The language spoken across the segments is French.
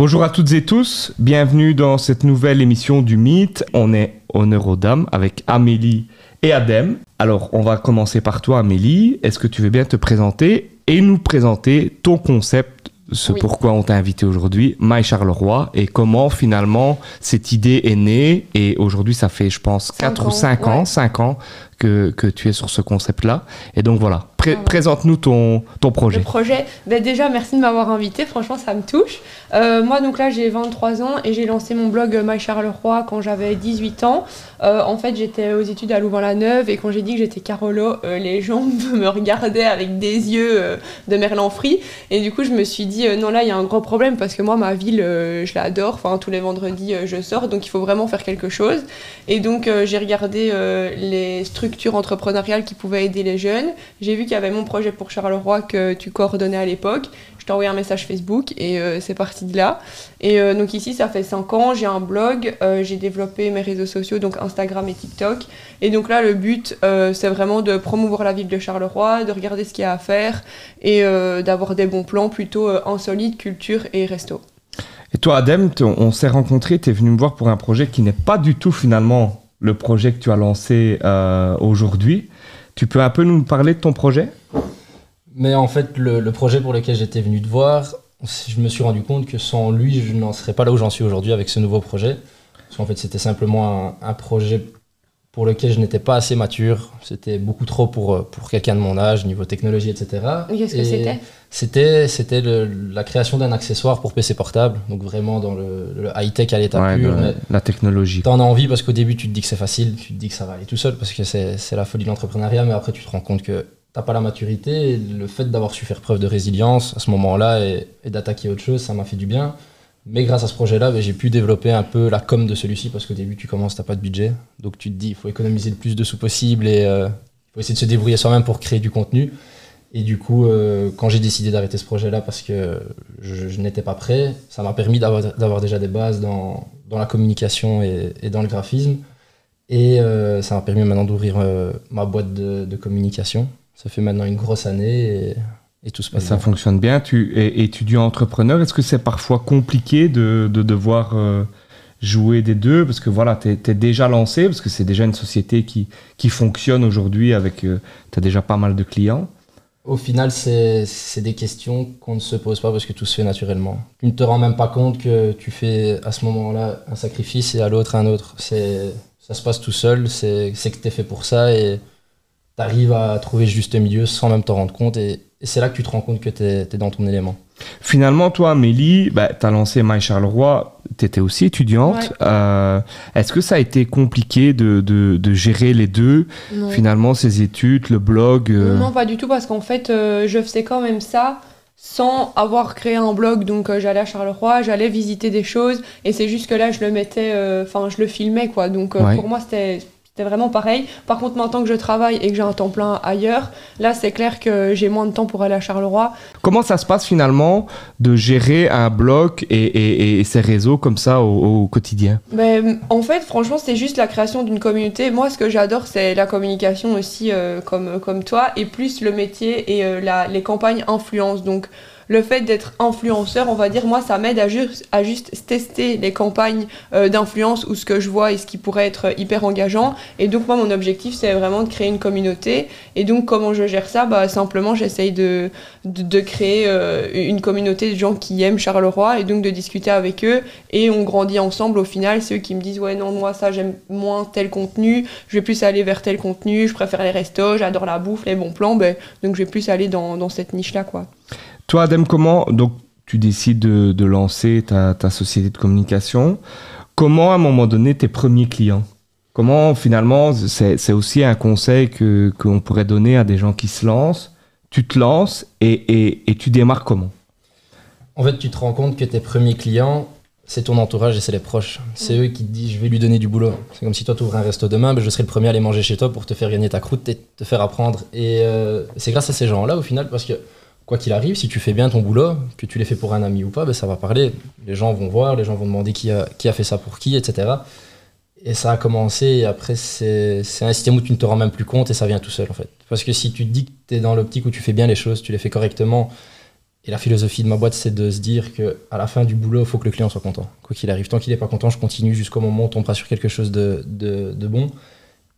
Bonjour à toutes et tous, bienvenue dans cette nouvelle émission du Mythe. On est honneur aux dames avec Amélie et Adem. Alors, on va commencer par toi, Amélie. Est-ce que tu veux bien te présenter et nous présenter ton concept, ce Oui. pourquoi on t'a invité aujourd'hui, My Charleroi, et comment finalement cette idée est née? Et aujourd'hui, ça fait, je pense, Cinq 4 ou ans, 5 ans, ouais. 5 ans que, que tu es sur ce concept-là. Et donc voilà, Pré- Voilà. présente-nous ton, ton projet. Le projet, ben déjà merci de m'avoir invité, franchement ça me touche. Euh, moi donc là j'ai 23 ans et j'ai lancé mon blog euh, My Charleroi quand j'avais 18 ans. Euh, en fait j'étais aux études à Louvain-la-Neuve et quand j'ai dit que j'étais Carolo, euh, les gens me regardaient avec des yeux de merlan-frit et du coup je me suis dit non là il y a un gros problème parce que moi ma ville je l'adore, enfin tous les vendredis je sors donc il faut vraiment faire quelque chose. Et donc j'ai regardé les structures entrepreneuriales qui pouvaient aider les jeunes. J'ai vu qu'il y avait mon projet pour Charleroi que tu coordonnais à l'époque. Je t'ai envoyé un message Facebook et euh, c'est parti de là. Et euh, donc ici, ça fait 5 ans, j'ai un blog, euh, j'ai développé mes réseaux sociaux, donc Instagram et TikTok. Et donc là, le but, c'est vraiment de promouvoir la ville de Charleroi, de regarder ce qu'il y a à faire et d'avoir des bons plans plutôt insolites, culture et resto. Et toi, Adem, on s'est rencontrés, tu es venu me voir pour un projet qui n'est pas du tout finalement le projet que tu as lancé euh, aujourd'hui. Tu peux un peu nous parler de ton projet? Mais en fait, le, le projet pour lequel j'étais venu te voir, je me suis rendu compte que sans lui, je n'en serais pas là où j'en suis aujourd'hui avec ce nouveau projet. Parce qu'en fait, c'était simplement un, un projet pour lequel je n'étais pas assez mature. C'était beaucoup trop pour, euh, pour quelqu'un de mon âge, niveau technologie, etc. Et Qu'est-ce que c'était C'était, la création d'un accessoire pour PC portable. Donc vraiment dans le, le high-tech à l'état Ouais, pur. la, mais la technologie. T'en as envie parce qu'au début, tu te dis que c'est facile, tu te dis que ça va aller tout seul parce que c'est la folie de l'entrepreneuriat, mais après, tu te rends compte que t'as pas la maturité. Et le fait d'avoir su faire preuve de résilience à ce moment-là et, et d'attaquer autre chose, ça m'a fait du bien. Mais grâce à ce projet-là, ben, j'ai pu développer un peu la com de celui-ci parce qu'au début, tu commences, t'as pas de budget. Donc tu te dis, il faut économiser le plus de sous possible et euh, il faut essayer de se débrouiller soi-même pour créer du contenu. Et du coup, euh, quand j'ai décidé d'arrêter ce projet-là parce que je, je n'étais pas prêt, ça m'a permis d'avoir déjà des bases dans, dans la communication et, et dans le graphisme. Et euh, ça m'a permis maintenant d'ouvrir euh, ma boîte de, de communication. Ça fait maintenant une grosse année et, et tout se passe Ça bien. fonctionne bien. Tu es étudiant entrepreneur. Est-ce que c'est parfois compliqué de, de devoir jouer des deux? Parce que voilà, tu es, déjà lancé, parce que c'est déjà une société qui, qui fonctionne aujourd'hui avec. tu as déjà pas mal de clients. Au final, c'est des questions qu'on ne se pose pas parce que tout se fait naturellement. Tu ne te rends même pas compte que tu fais à ce moment-là un sacrifice et à l'autre un autre. Ça se passe tout seul, c'est que tu es fait pour ça et tu arrives à trouver juste milieu sans même t'en rendre compte. Et, et c'est là que tu te rends compte que tu es, dans ton élément. Finalement, toi, Amélie, bah, tu as lancé My Charleroi, tu étais aussi étudiante. Ouais. Euh, Est-ce que ça a été compliqué de, de, de gérer les deux Non. Finalement, ces études, le blog euh, Non, pas du tout, parce qu'en fait, euh, je faisais quand même ça sans avoir créé un blog. Donc, euh, j'allais à Charleroi, j'allais visiter des choses, et c'est juste que là, je le mettais, euh, enfin, je le filmais, quoi. Donc, euh, Ouais. pour moi, c'était. C'était vraiment pareil. Par contre, maintenant que je travaille et que j'ai un temps plein ailleurs, là, c'est clair que j'ai moins de temps pour aller à Charleroi. Comment ça se passe finalement de gérer un blog et, et, et ses réseaux comme ça au, au quotidien? Ben, en fait, franchement, c'est juste la création d'une communauté. Moi, ce que j'adore, c'est la communication aussi, euh, comme, comme toi, et plus le métier et euh, la, les campagnes influence. Donc, le fait d'être influenceur, on va dire, moi, ça m'aide à, juste à juste tester les campagnes euh, d'influence ou ce que je vois et ce qui pourrait être hyper engageant. Et donc, moi, mon objectif, c'est vraiment de créer une communauté. Et donc, comment je gère ça? Bah, Simplement, j'essaye de, de, créer euh, une communauté de gens qui aiment Charleroi et donc de discuter avec eux et on grandit ensemble au final. C'est eux qui me disent ouais non moi ça j'aime moins tel contenu, je vais plus aller vers tel contenu, je préfère les restos, j'adore la bouffe, les bons plans, ben, donc je vais plus aller dans, dans cette niche là quoi. Toi, Adem, comment donc tu décides de, lancer ta, société de communication? Comment à un moment donné tes premiers clients? Comment finalement c'est aussi un conseil que qu'on pourrait donner à des gens qui se lancent? Tu te lances et, et, et tu démarres comment? En fait, tu te rends compte que tes premiers clients, c'est ton entourage et c'est les proches. C'est eux qui te disent je vais lui donner du boulot. C'est comme si toi tu ouvres un resto demain, ben, je serai le premier à aller manger chez toi pour te faire gagner ta croûte et te faire apprendre. Et euh, c'est grâce à ces gens-là au final parce que quoi qu'il arrive, si tu fais bien ton boulot, que tu l'aies fait pour un ami ou pas, ben, ça va parler. Les gens vont voir, les gens vont demander qui a, qui a fait ça pour qui, etc. Et ça a commencé, et après, c'est un système où tu ne te rends même plus compte et ça vient tout seul, en fait. Parce que si tu te dis que tu es dans l'optique où tu fais bien les choses, tu les fais correctement, Et la philosophie de ma boîte, c'est de se dire que à la fin du boulot, il faut que le client soit content. Quoi qu'il arrive, tant qu'il n'est pas content, je continue jusqu'au moment où on tombera sur quelque chose de, de, de bon.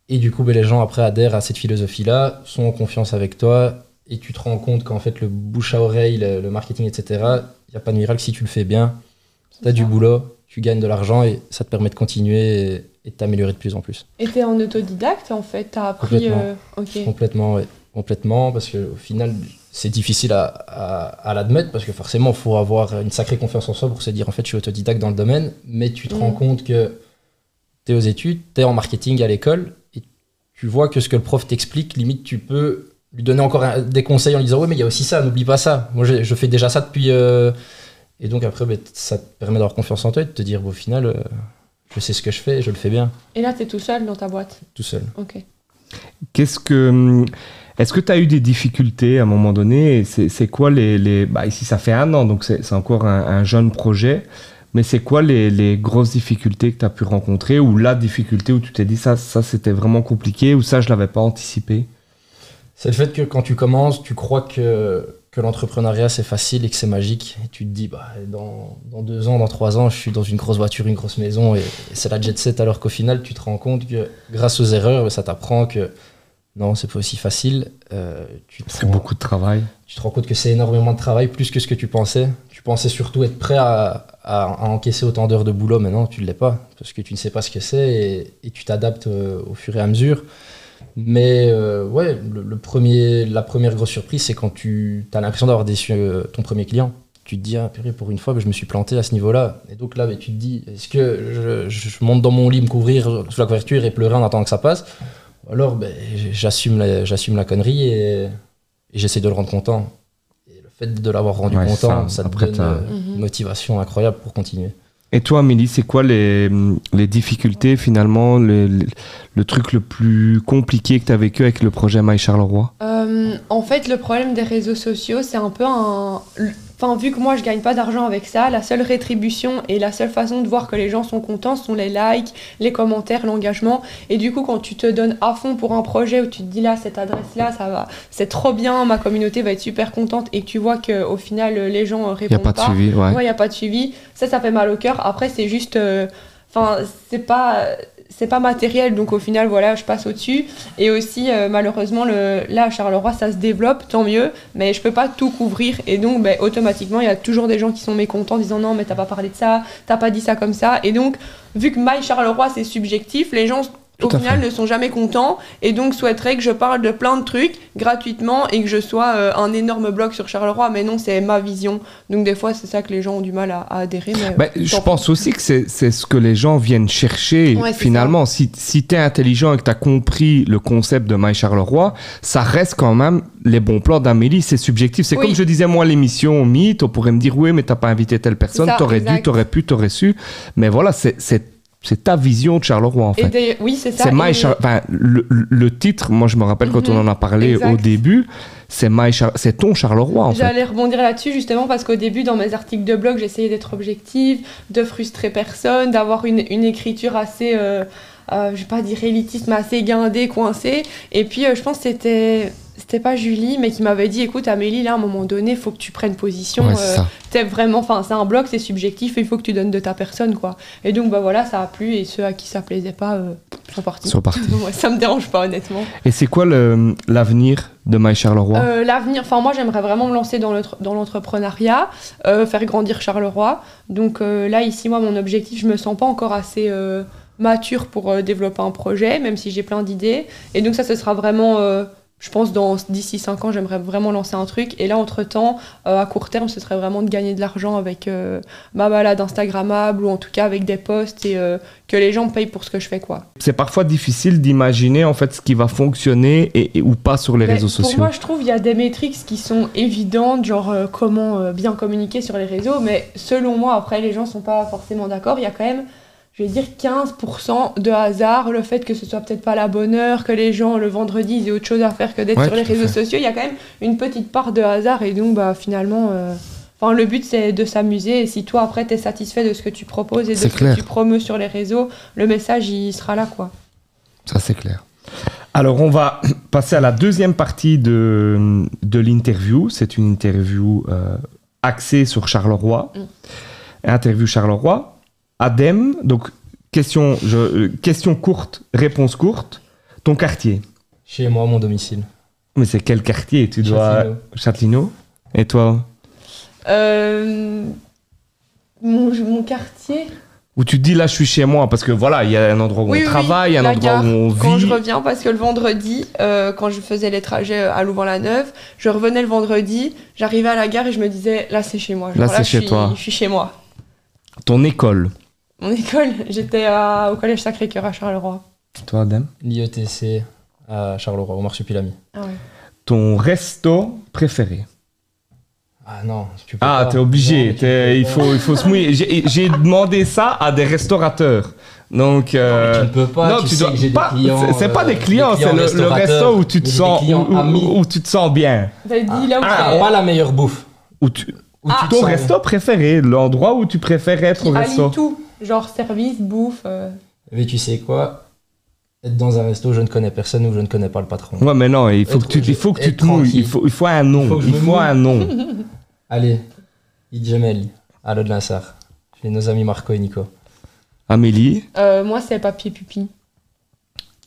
Et du coup, ben, les gens après adhèrent à cette philosophie-là, sont en confiance avec toi, et tu te rends compte qu'en fait, le bouche à oreille, le, le marketing, etc., il n'y a pas de miracle si tu le fais bien. Tu as du boulot, tu gagnes de l'argent et ça te permet de continuer et, de t'améliorer de plus en plus. Et t'es en autodidacte en fait, t'as appris. Complètement. euh. Complètement, ouais. Complètement, parce qu'au final, c'est difficile à, à, à l'admettre, parce que forcément, il faut avoir une sacrée confiance en soi pour se dire, en fait, je suis autodidacte dans le domaine, mais tu te Mm. rends compte que tu es aux études, tu es en marketing à l'école, et tu vois que ce que le prof t'explique, limite, tu peux lui donner encore un- des conseils en lui disant, ouais, mais il y a aussi ça, n'oublie pas ça. Moi, je, je fais déjà ça depuis... euh, Et donc après, ben, ça te permet d'avoir confiance en toi et de te dire, bon, au final, euh, je sais ce que je fais et je le fais bien, Et là, t'es tout seul dans ta boîte? tout seul. Ok. Qu'est-ce que. hum, Est-ce que tu as eu des difficultés à un moment donné? C'est c'est quoi les. les... Bah, ici, ça fait un an, donc c'est c'est encore un, un jeune projet. Mais c'est quoi les, les grosses difficultés que tu as pu rencontrer Ou la difficulté où tu t'es dit ça, ça c'était vraiment compliqué Ou ça, je l'avais pas anticipé? C'est le fait que quand tu commences, tu crois que, que l'entrepreneuriat c'est facile et que c'est magique. Et tu te dis, bah, dans, dans deux ans, dans trois ans, je suis dans une grosse voiture, une grosse maison et, et c'est la jet set. Alors qu'au final, tu te rends compte que grâce aux erreurs, ça t'apprend que non, c'est pas aussi facile. Euh, C'est beaucoup de travail. tu te rends compte que c'est énormément de travail, plus que ce que tu pensais. Tu pensais surtout être prêt à, à- à encaisser autant d'heures de boulot, mais non, tu ne l'es pas, parce que tu ne sais pas ce que c'est et, et tu t'adaptes euh, au fur et à mesure. Mais euh, ouais, le, le premier, la première grosse surprise, c'est quand tu as l'impression d'avoir déçu euh, ton premier client. Tu te dis, ah, purée, pour une fois, bah, je me suis planté à ce niveau-là. Et donc là, bah, tu te dis, est-ce que je, je monte dans mon lit, me couvrir sous la couverture et pleurer en attendant que ça passe? Ou alors, ben, j'assume la, j'assume la connerie et, et j'essaie de le rendre content. Et le fait de l'avoir rendu Ouais, content, ça, ça, te donne euh, une motivation incroyable pour continuer. Et toi, Amélie, c'est quoi les, difficultés finalement, le, le, le truc le plus compliqué que tu as vécu avec le projet My Charleroi? Euh, en fait, le problème des réseaux sociaux, c'est un peu un. Enfin, vu que moi je gagne pas d'argent avec ça, la seule rétribution et la seule façon de voir que les gens sont contents sont les likes, les commentaires, l'engagement. Et du coup, quand tu te donnes à fond pour un projet où tu te dis là, cette adresse-là, ça va, c'est trop bien, ma communauté va être super contente et que tu vois qu'au final, les gens euh, Il n'y répondent a pas de suivi, ouais. Ouais, il n'y a pas de suivi. Ça, ça fait mal au cœur. Après, c'est juste. euh, Enfin, c'est pas. C'est pas matériel, donc au final, voilà, je passe au-dessus. Et aussi, euh, malheureusement, le, là, à Charleroi, ça se développe, tant mieux, mais je peux pas tout couvrir. Et donc, ben, automatiquement, il y a toujours des gens qui sont mécontents, disant non, mais t'as pas parlé de ça, t'as pas dit ça comme ça. Et donc, vu que My Charleroi, c'est subjectif, les gens, au final, fait. ne sont jamais contents et donc souhaiteraient que je parle de plein de trucs gratuitement et que je sois euh, un énorme blog sur Charleroi. Mais non, c'est ma vision. Donc, des fois, c'est ça que les gens ont du mal à, à adhérer. Mais, Ben, je pense aussi que c'est ce que les gens viennent chercher. Ouais, Finalement, si, si tu es intelligent et que tu as compris le concept de My Charleroi, ça reste quand même les bons plans d'Amélie. C'est subjectif. C'est Oui. comme je disais, moi, l'émission Mythe, on pourrait me dire, oui, mais t'as pas invité telle personne, t'aurais dû, t'aurais pu, t'aurais su. Mais voilà, c'est- c'est ta vision de Charleroi, en fait. oui, c'est ça. C'est My et- Char- enfin, le, le titre, moi je me rappelle quand on Mhm. en a parlé Exact. au début, c'est Char- c'est ton Charleroi en fait. J'allais rebondir là-dessus justement parce qu'au début, dans mes articles de blog, j'essayais d'être objective, de frustrer personne, d'avoir une, une écriture assez, euh, euh, je vais pas dire élitiste, mais assez guindée, coincée. Et puis, euh, je pense que c'était. C'était pas Julie, mais qui m'avait dit écoute, Amélie, là, à un moment donné, faut que tu prennes position. Ouais, euh, t'es vraiment. Enfin, c'est un blog, c'est subjectif, et il faut que tu donnes de ta personne, quoi. Et donc, bah voilà, ça a plu, et ceux à qui ça plaisait pas euh, sont partis. Sont partis. Ouais, ça me dérange pas, honnêtement. Et c'est quoi l'avenir de My Charleroi? Euh, L'avenir, enfin moi j'aimerais vraiment me lancer dans l'entre- dans l'entrepreneuriat, euh, faire grandir Charleroi. Donc là ici moi mon objectif, je me sens pas encore assez mature pour développer un projet, même si j'ai plein d'idées. Et donc ça ce sera vraiment, je pense dans d'ici 5 ans j'aimerais vraiment lancer un truc. Et là entre temps, à court terme ce serait vraiment de gagner de l'argent avec euh, ma balade Instagrammable ou en tout cas avec des posts et euh, que les gens payent pour ce que je fais quoi. C'est parfois difficile d'imaginer en fait ce qui va fonctionner et, et- ou pas sur les Mais réseaux Pour sociaux. moi, je trouve qu'il y a des métriques qui sont évidentes, genre euh, comment euh, bien communiquer sur les réseaux, mais selon moi, après, les gens sont pas forcément d'accord. Il y a quand même, je vais dire, 15% de hasard, le fait que ce soit peut-être pas la bonne heure, que les gens le vendredi ils aient autre chose à faire que d'être Ouais, sur les réseaux fait. sociaux. Il y a quand même une petite part de hasard, et donc bah, finalement. euh, Enfin, le but c'est de s'amuser et si toi après t'es satisfait de ce que tu proposes et de ce clair. que tu promeus sur les réseaux, le message il sera là quoi. Ça c'est clair. Alors on va passer à la deuxième partie de, de l'interview. C'est une interview euh, axée sur Charleroi. Mm. Interview Charleroi. Adem, donc question, je, euh, question courte, réponse courte. Ton quartier. Chez moi, mon domicile. Mais c'est quel quartier Tu dois. Châtellerault. Et toi Euh, mon, mon quartier. Où tu te dis là, je suis chez moi Parce que voilà, il y a un endroit où Oui, on oui, travaille, oui, un endroit gare. où on Quand je vit. reviens, parce que le vendredi, euh, quand je faisais les trajets à Louvain-la-Neuve, je revenais le vendredi, j'arrivais à la gare et je me disais, là c'est chez moi. Genre, Là, c'est je chez suis- toi. Je suis chez moi. Ton école. Mon école, j'étais au collège Sacré-Cœur à Charleroi. Toi, Adem L'IETC à Charleroi, au Marsupilami. Ah ouais. Ton resto préféré. Ah non, tu peux Ah, pas. t'es Non, obligé. peux il, faut, il faut se mouiller. J'ai j'ai demandé ça à des restaurateurs. Donc, euh, Tu ne peux pas, non, tu tu sais dois que j'ai des pas. clients, c'est- C'est pas euh, des clients, des c'est le, le resto où tu te sens, où, où- amis. où tu te sens bien. T'as dit là où Ah, Pas la meilleure bouffe. Où tu, Où Ah, tu te ton resto préféré, l'endroit où tu préfères être qui au resto. tout, genre service, bouffe. euh. Mais tu sais quoi? Être dans un resto, je ne connais personne ou je ne connais pas le patron. Ouais, mais non, il faut Être- que tu, il faut que tu être te mouilles. tranquille. Il faut, il faut un nom. Il faut que je Il me faut mouille. un nom. Allez, Idjemel, à l'eau de l'Insar. J'ai nos amis Marco et Nico. Amélie, Euh, moi, c'est papier pupi.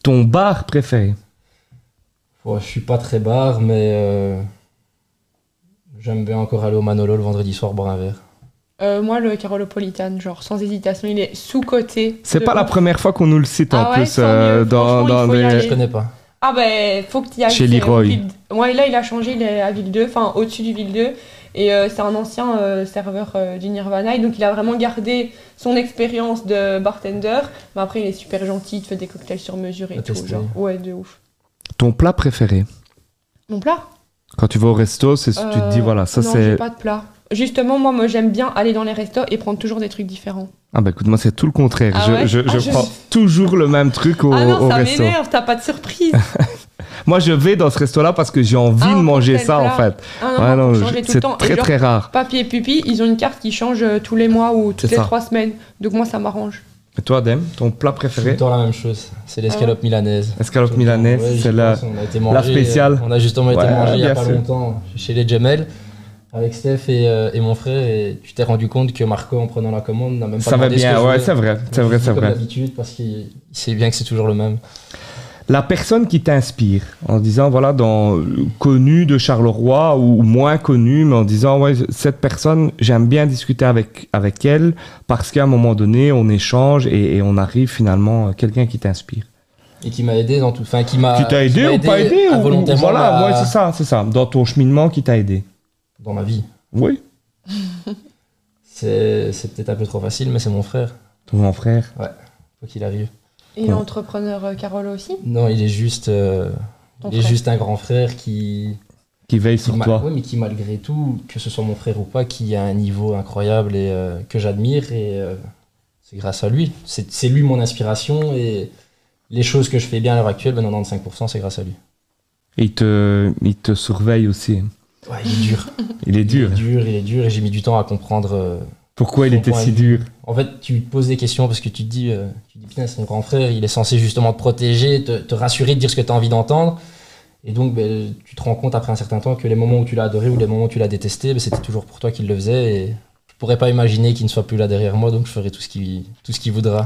ton bar préféré? Bon, je suis pas très bar, mais euh, j'aime bien encore aller au Manolo le vendredi soir boire un verre. Euh, moi, le Carolopolitan, genre sans hésitation, il est sous-côté. C'est pas la première fois qu'on nous le cite en Ah ouais, plus euh, dans, aller. Je connais pas. Ah ben, faut que tu y ailles. Chez c'est Leroy. Ville- Ouais, là, il a changé, il est à Ville 2, enfin au-dessus du Ville 2. Et euh, c'est un ancien euh, serveur euh, du Nirvana. Et donc, il a vraiment gardé son expérience de bartender. Mais après, il est super gentil, il te fait des cocktails sur mesure et tout. Genre. Ouais, de ouf. Ton plat préféré? Mon plat? Quand tu vas au resto, c'est tu te dis voilà, ça non, j'ai c'est. pas de plat. Justement, moi, moi j'aime bien aller dans les restos et prendre toujours des trucs différents. Ah bah écoute, moi c'est tout le contraire. Ah je ouais je, Ah, je je- prends toujours le même truc au, ah non, au ça resto. m'énerve, t'as pas de surprise. Moi je vais dans ce resto-là parce que j'ai envie Ah, de manger ça en fait. Ah non, Ouais, non, tout c'est très genre, très rare. Papier et Pupi, ils ont une carte qui change euh, tous les mois ou toutes C'est les ça. trois semaines. Donc moi, ça m'arrange. Et toi, Dem, ton plat Tout préféré le temps la même chose. C'est l'escalope milanaise. Escalope Tout milanaise, Ouais, c'est la. pense, on a été manger, spéciale. euh, On a justement été Ouais, manger il y a pas longtemps chez les Gemel avec Steph et, euh, et mon frère et tu t'es rendu compte que Marco en prenant la commande n'a même pas Ça va demandé ce que bien, ouais, c'est vrai, c'est vrai, c'est vrai. Comme d'habitude parce qu'il il sait bien que c'est toujours le même. La personne qui t'inspire, en disant voilà, dans connu de Charleroi ou moins connu, mais en disant ouais, cette personne, j'aime bien discuter avec avec elle parce qu'à un moment donné, on échange et, et on arrive finalement à quelqu'un qui t'inspire. Et qui m'a aidé dans tout. Enfin, qui m'a. qui t'a aidé ou pas aidé ou- Voilà, moi c'est ça, c'est ça. Dans ton cheminement qui t'a aidé. Dans ma vie. Oui. C'est c'est peut-être un peu trop facile, mais c'est mon frère. Ton grand frère. Faut qu'il arrive. Et Ouais. l'entrepreneur euh, Carole aussi? Non, il est juste. euh, il est frère. juste un grand frère qui. Qui veille qui sur toi. ouais, mais qui malgré tout, que ce soit mon frère ou pas, qui a un niveau incroyable et euh, que j'admire et euh, c'est grâce à lui. C'est c'est lui mon inspiration et les choses que je fais bien à l'heure actuelle, ben 95% c'est grâce à lui. Et il te, il te surveille aussi. Ouais, il est dur. Il est dur. Il est dur, il est dur et j'ai mis du temps à comprendre. euh, Pourquoi il était si dur En fait, tu te poses des questions parce que tu te dis, euh, tu te dis putain, c'est mon grand frère, il est censé justement te protéger, te, te rassurer, te dire ce que tu as envie d'entendre. Et donc, ben, tu te rends compte après un certain temps que les moments où tu l'as adoré ou les moments où tu l'as détesté, ben, c'était toujours pour toi qu'il le faisait. Et pourrais pas imaginer qu'il ne soit plus là derrière moi, donc je ferai tout ce qu'il tout ce qu'il voudra.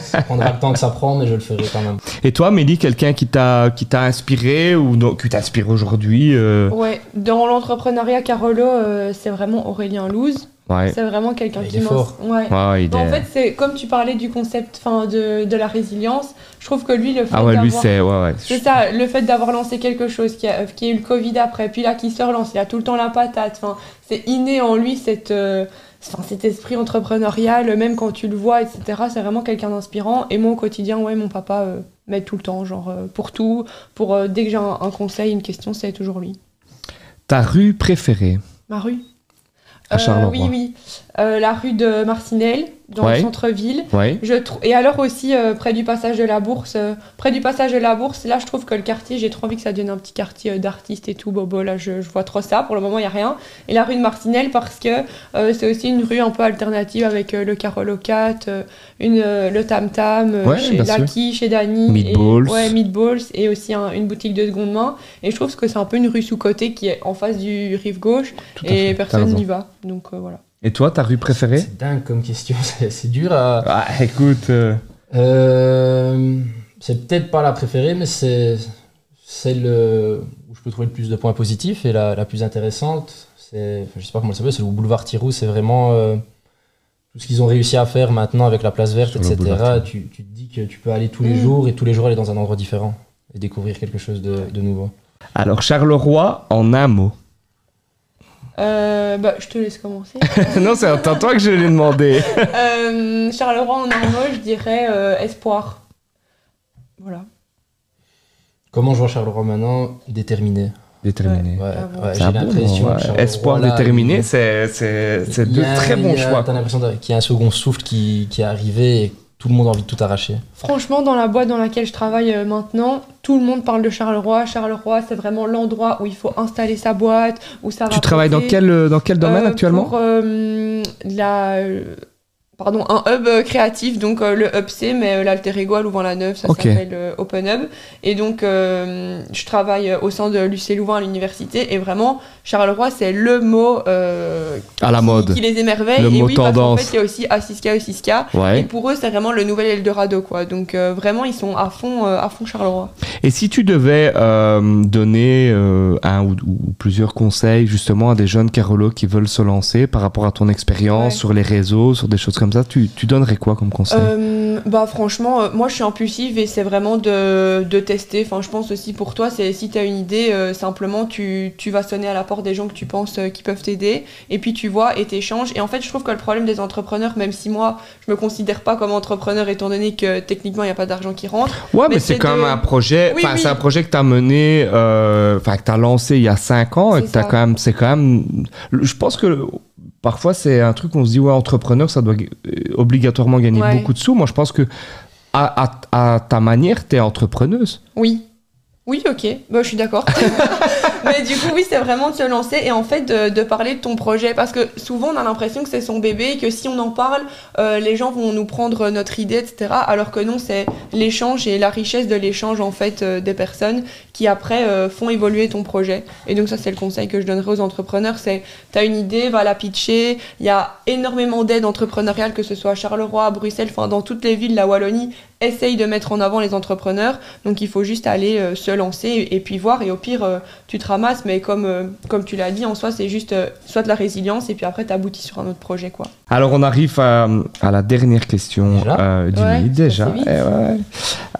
ça prendra le temps que ça prend, mais je le ferai quand même. Et toi, Mélie, quelqu'un qui t'a qui t'a inspiré ou non, qui t'inspire aujourd'hui euh, Ouais, dans l'entrepreneuriat Carolo, euh, c'est vraiment Aurélien Louz. Ouais. C'est vraiment quelqu'un qui fort. Ouais. Ouais, il Bah, en fait, c'est comme tu parlais du concept fin, de, de la résilience, je trouve que lui, le fait Ah ouais, lui d'avoir- c'est ouais ouais. C'est ça, le fait d'avoir lancé quelque chose, qui a, qui a eu le Covid après, puis là qui se relance, il a tout le temps la patate. Enfin, c'est inné en lui cette, euh, enfin, cet esprit entrepreneurial, même quand tu le vois, etc. C'est vraiment quelqu'un d'inspirant. Et moi au quotidien, ouais, mon papa euh, m'aide tout le temps, genre euh, pour tout, pour euh, dès que j'ai un, un conseil, une question, c'est toujours lui. Ta rue préférée Ma rue? À Charleroi. Oui, oui. Euh, la rue de Marcinelle, dans Ouais. le centre-ville. Ouais. Je Et alors aussi euh, près du passage de la Bourse. euh, près du passage de la Bourse, là je trouve que le quartier, j'ai trop envie que ça devienne un petit quartier euh, d'artistes et tout. Bobo, là je, je vois trop ça. Pour le moment, il n'y a rien. Et la rue de Marcinelle parce que euh, c'est aussi une rue un peu alternative avec le Carolocat, euh, une, euh, le Tam Tam, Ouais, chez. Lucky, chez Dany. Meatballs. Et, ouais, Meatballs et aussi un- une boutique de seconde main. Et je trouve que c'est un peu une rue sous-côté qui est en face du rive gauche Tout et personne n'y va. Donc euh, voilà. Et toi, ta rue préférée C'est dingue comme question, c'est dur à. Ah, écoute. euh, Euh, c'est peut-être pas la préférée, mais c'est celle où je peux trouver le plus de points positifs et la, la plus intéressante. C'est, enfin, je sais pas comment le s'appelle, c'est le boulevard Tirou. C'est vraiment euh, tout ce qu'ils ont réussi à faire maintenant avec la place verte, Sur etc. boulevard Tu, tu te dis que tu peux aller tous les Mm. jours et tous les jours aller dans un endroit différent et découvrir quelque chose de, de nouveau. Alors, Charleroi, en un mot. Euh, bah, je te laisse commencer. non, c'est à toi que je l'ai demandé. Euh, Charleroi en un mot, je dirais euh, espoir. Voilà. Comment je vois Charleroi maintenant Déterminé? Déterminé. Déterminé. Ouais, Ah ouais, C'est j'ai bon l'impression. ouais. Espoir là, déterminé, c'est deux a- très bons a- choix. T'as l'impression qu'il y a un second souffle qui, qui est arrivé et tout le monde a envie de tout arracher. Franchement, dans la boîte dans laquelle je travaille euh, maintenant, tout le monde parle de Charleroi. Charleroi, c'est vraiment l'endroit où il faut installer sa boîte, où ça va. Tu travailles dans péter. quel, euh, dans quel domaine Euh, actuellement Pour euh, la, euh, pardon, un hub euh, créatif, donc euh, le hub C, mais euh, l'alter ego à Louvain-la-Neuve, ça Ok. s'appelle euh, Open Hub. Et donc, euh, je travaille euh, au sein de l'UC Louvain à l'université, et vraiment, Charleroi, c'est le mot À la qui- mode. qui les émerveille. Le et mot oui, parce qu'en tendance. fait, il y a aussi Assiska, Ossiska. Et Ouais. pour eux, c'est vraiment le nouvel Eldorado, quoi. Donc, vraiment, ils sont à fond, à fond Charleroi. Et si tu devais donner un ou, ou plusieurs conseils justement à des jeunes Carolo qui veulent se lancer par rapport à ton expérience Ouais. sur les réseaux, sur des choses comme ça, tu, tu donnerais quoi comme conseil? Euh, bah franchement, euh, moi je suis impulsive et c'est vraiment de, de tester. Enfin, je pense aussi pour toi, c'est si tu as une idée, euh, simplement tu, tu vas sonner à la porte des gens que tu penses qui peuvent t'aider et puis tu vois et t'échanges. Et en fait, je trouve que le problème des entrepreneurs, même si moi je me considère pas comme entrepreneur étant donné que techniquement il n'y a pas d'argent qui rentre, Ouais, mais, mais c'est quand de- même un projet. Oui, oui. c'est un projet que tu as mené, enfin que tu as lancé il y a 5 ans et que ça. quand même, c'est quand même. Je pense que parfois c'est un truc où on se dit ouais entrepreneur ça doit euh, obligatoirement gagner Ouais. beaucoup de sous. Moi, je pense que à, à- à ta manière, tu es entrepreneuse. Oui. Oui, ok, bah, je suis d'accord. Mais du coup, oui, c'est vraiment de se lancer et en fait de, parler de ton projet. Parce que souvent, on a l'impression que c'est son bébé et que si on en parle, euh, les gens vont nous prendre notre idée, etc. Alors que non, c'est l'échange et la richesse de l'échange en fait euh, des personnes qui après euh, font évoluer ton projet. Et donc, ça, c'est le conseil que je donnerais aux entrepreneurs c'est t'as une idée, va la pitcher. Il y a énormément d'aides entrepreneuriales, que ce soit à Charleroi, à Bruxelles, enfin dans toutes les villes, la Wallonie. Essaye de mettre en avant les entrepreneurs. Donc il faut juste aller euh, se lancer et, et puis voir. Et au pire, euh, tu te ramasses. Mais comme, euh, comme tu l'as dit, en soi, c'est juste euh, soit de la résilience et puis après, tu aboutis sur un autre projet. quoi. Alors, on arrive à, à la dernière question Déjà euh, du Ouais, déjà. Eh ouais.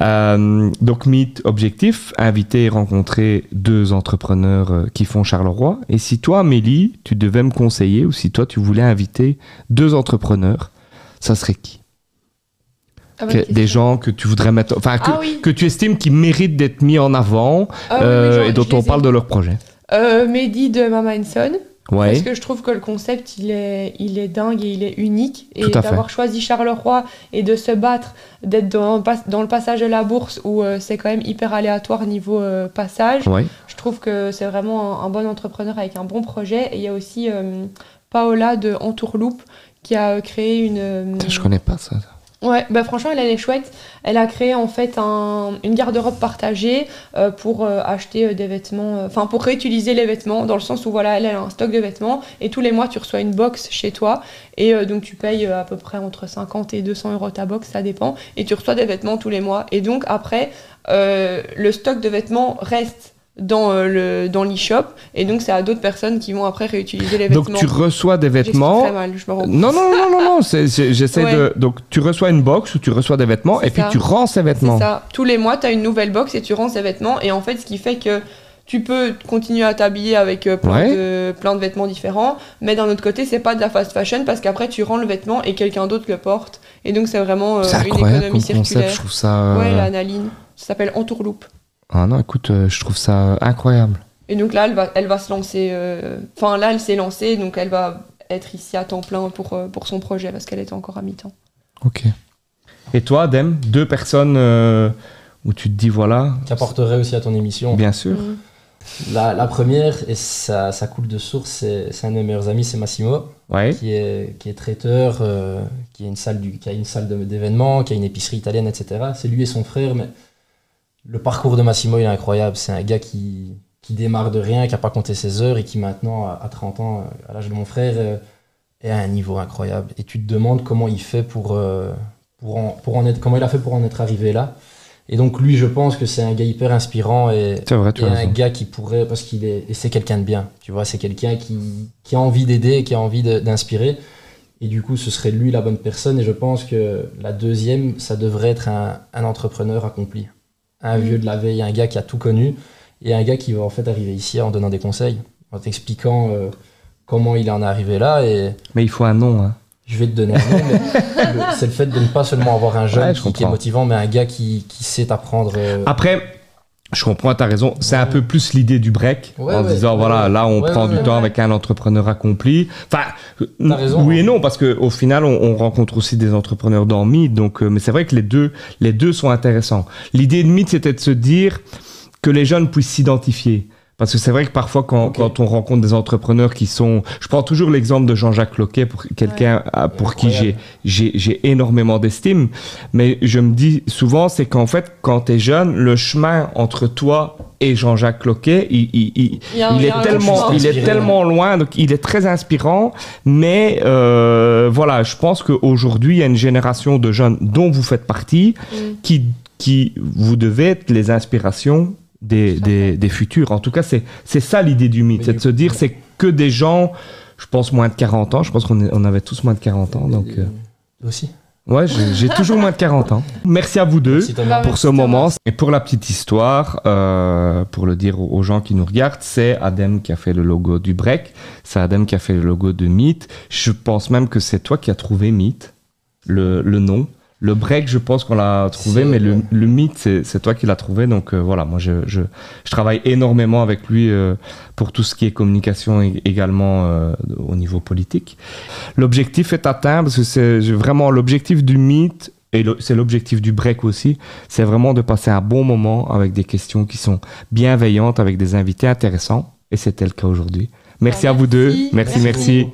Euh, donc, Meet, objectif, inviter et rencontrer deux entrepreneurs euh, qui font Charleroi. Et si toi, Amélie, tu devais me conseiller, ou si toi, tu voulais inviter deux entrepreneurs, ça serait qui? Que- question. Des gens que tu voudrais mettre... Enfin, que, Ah oui. que tu estimes qui méritent d'être mis en avant Ah oui, euh, et dont on ai. parle de leur projet. Euh, Mehdi de Mama Son. Ouais. Parce que je trouve que le concept, il est, il est dingue et il est unique. Et d'avoir choisi Charleroi et de se battre, d'être dans, dans le passage de la bourse où euh, c'est quand même hyper aléatoire niveau euh, passage, Ouais. je trouve que c'est vraiment un, un bon entrepreneur avec un bon projet. Et il y a aussi Paola de Entourloupe qui a créé une. Je connais pas ça. Ouais, bah franchement, elle, elle est chouette. Elle a créé en fait un- une garde-robe partagée euh, pour euh, acheter euh, des vêtements, enfin pour réutiliser les vêtements, dans le sens où voilà, elle, elle a un stock de vêtements et tous les mois tu reçois une box chez toi et donc tu payes à peu près entre 50 et 200 euros ta box, ça dépend, et tu reçois des vêtements tous les mois. Et donc après, le stock de vêtements reste dans euh, le dans l'e-shop et donc c'est à d'autres personnes qui vont après réutiliser les vêtements. Donc, tu reçois des vêtements... très mal, je me rends compte. Non, non, non, non, non, c'est- c'est- j'essaie Ouais. de... Donc, tu reçois une box où tu reçois des vêtements C'est et puis tu rends ces C'est vêtements. ça. Tous les mois, tu as une nouvelle box et tu rends ces vêtements. Et en fait, ce qui fait que tu peux continuer à t'habiller avec euh, plein, Ouais. de, plein de vêtements différents. Mais d'un autre côté, c'est pas de la fast fashion parce qu'après, tu rends le vêtement et quelqu'un d'autre le porte. Et donc, c'est vraiment euh, C'est une économie comme concept, circulaire. je trouve ça... euh, Ouais, la Naline. Ça s'appelle Entourloupe. Ah non, écoute, euh, je trouve ça incroyable. Et donc là, elle va, elle va se lancer. euh, Enfin, là, elle s'est lancée. Donc, elle va être ici à temps plein pour, euh, pour son projet parce qu'elle était encore à mi-temps. Ok. Et toi, Adem, deux personnes euh, où tu te dis voilà. Qui apporterait aussi à ton émission. Bien sûr. Mm. La, la première, et ça, ça coule de source, c'est un de mes meilleurs amis, c'est Massimo, Ouais. qui est, qui est traiteur, euh, qui, a une salle du, qui a une salle d'événements, qui a une épicerie italienne, etc. C'est lui et son frère, mais le parcours de Massimo, il est incroyable. C'est un gars qui, qui démarre de rien, qui n'a pas compté ses heures et qui maintenant, à à 30 ans, euh, à l'âge de mon frère, euh, est à un niveau incroyable. Et tu te demandes comment il fait pour, euh, pour, en, pour en être, comment il a fait pour en être arrivé là. Et donc lui, je pense que c'est un gars hyper inspirant et, vrai, un raison. gars qui pourrait, parce qu'il est, et c'est quelqu'un de bien, tu vois, c'est quelqu'un qui, qui a envie d'aider, qui a envie d'inspirer. Et du coup, ce serait lui la bonne personne. Et je pense que la deuxième, ça devrait être un, un entrepreneur accompli. Un Mhm. vieux de la veille, un gars qui a tout connu. Et un gars qui va en fait arriver ici en donnant des conseils, en t'expliquant euh, comment il en est arrivé là. Et Mais il faut un nom. Hein. je vais te donner un nom, mais c'est le fait de ne pas seulement avoir un jeune Ouais, je qui, qui est motivant, mais un gars qui, qui sait t'apprendre. euh, Après, je comprends, tu as raison. C'est un peu plus l'idée du break. Ouais, en ouais, disant, voilà, là, on prend du temps avec un entrepreneur accompli. Enfin, raison, oui et hein. non, parce qu'au final, on, on rencontre aussi des entrepreneurs dans Meet. Donc, euh, mais c'est vrai que les deux, les deux sont intéressants. L'idée de Meet, c'était de se dire que les jeunes puissent s'identifier. Parce que c'est vrai que parfois, quand, on rencontre des entrepreneurs qui sont... Je prends toujours l'exemple de Jean-Jacques Loquet, pour quelqu'un pour qui j'ai Incroyable. j'ai j'ai énormément d'estime. Mais je me dis souvent, c'est qu'en fait, quand tu es jeune, le chemin entre toi et Jean-Jacques Loquet, il, il, il, un- est tellement, il est tellement loin, donc il est très inspirant. Mais euh, voilà, je pense qu'aujourd'hui, il y a une génération de jeunes dont vous faites partie, Mm. qui, qui vous devez être les inspirations des, des, des futurs. En tout cas, c'est c'est ça l'idée du mythe, c'est de se dire c'est que des gens, je pense moins de 40 ans, je pense qu'on on avait tous moins de 40 ans. Donc, euh, Aussi. ouais, j'ai toujours moins de 40 ans. Merci à vous deux Merci pour Merci, ce Thomas. moment. Et pour la petite histoire, euh, pour le dire aux gens qui nous regardent, c'est Adem qui a fait le logo du break, c'est Adem qui a fait le logo de Meet. Je pense même que c'est toi qui as trouvé Meet, le, le nom. Le break, je pense qu'on l'a trouvé, mais le, Meet, c'est toi qui l'as trouvé. Donc euh, voilà, moi je, je, je travaille énormément avec lui euh, pour tout ce qui est communication également euh, au niveau politique. L'objectif est atteint parce que c'est vraiment l'objectif du Meet et c'est l'objectif du break aussi, c'est vraiment de passer un bon moment avec des questions qui sont bienveillantes, avec des invités intéressants. Et c'était le cas aujourd'hui. Merci Ah, à vous deux. merci. Merci.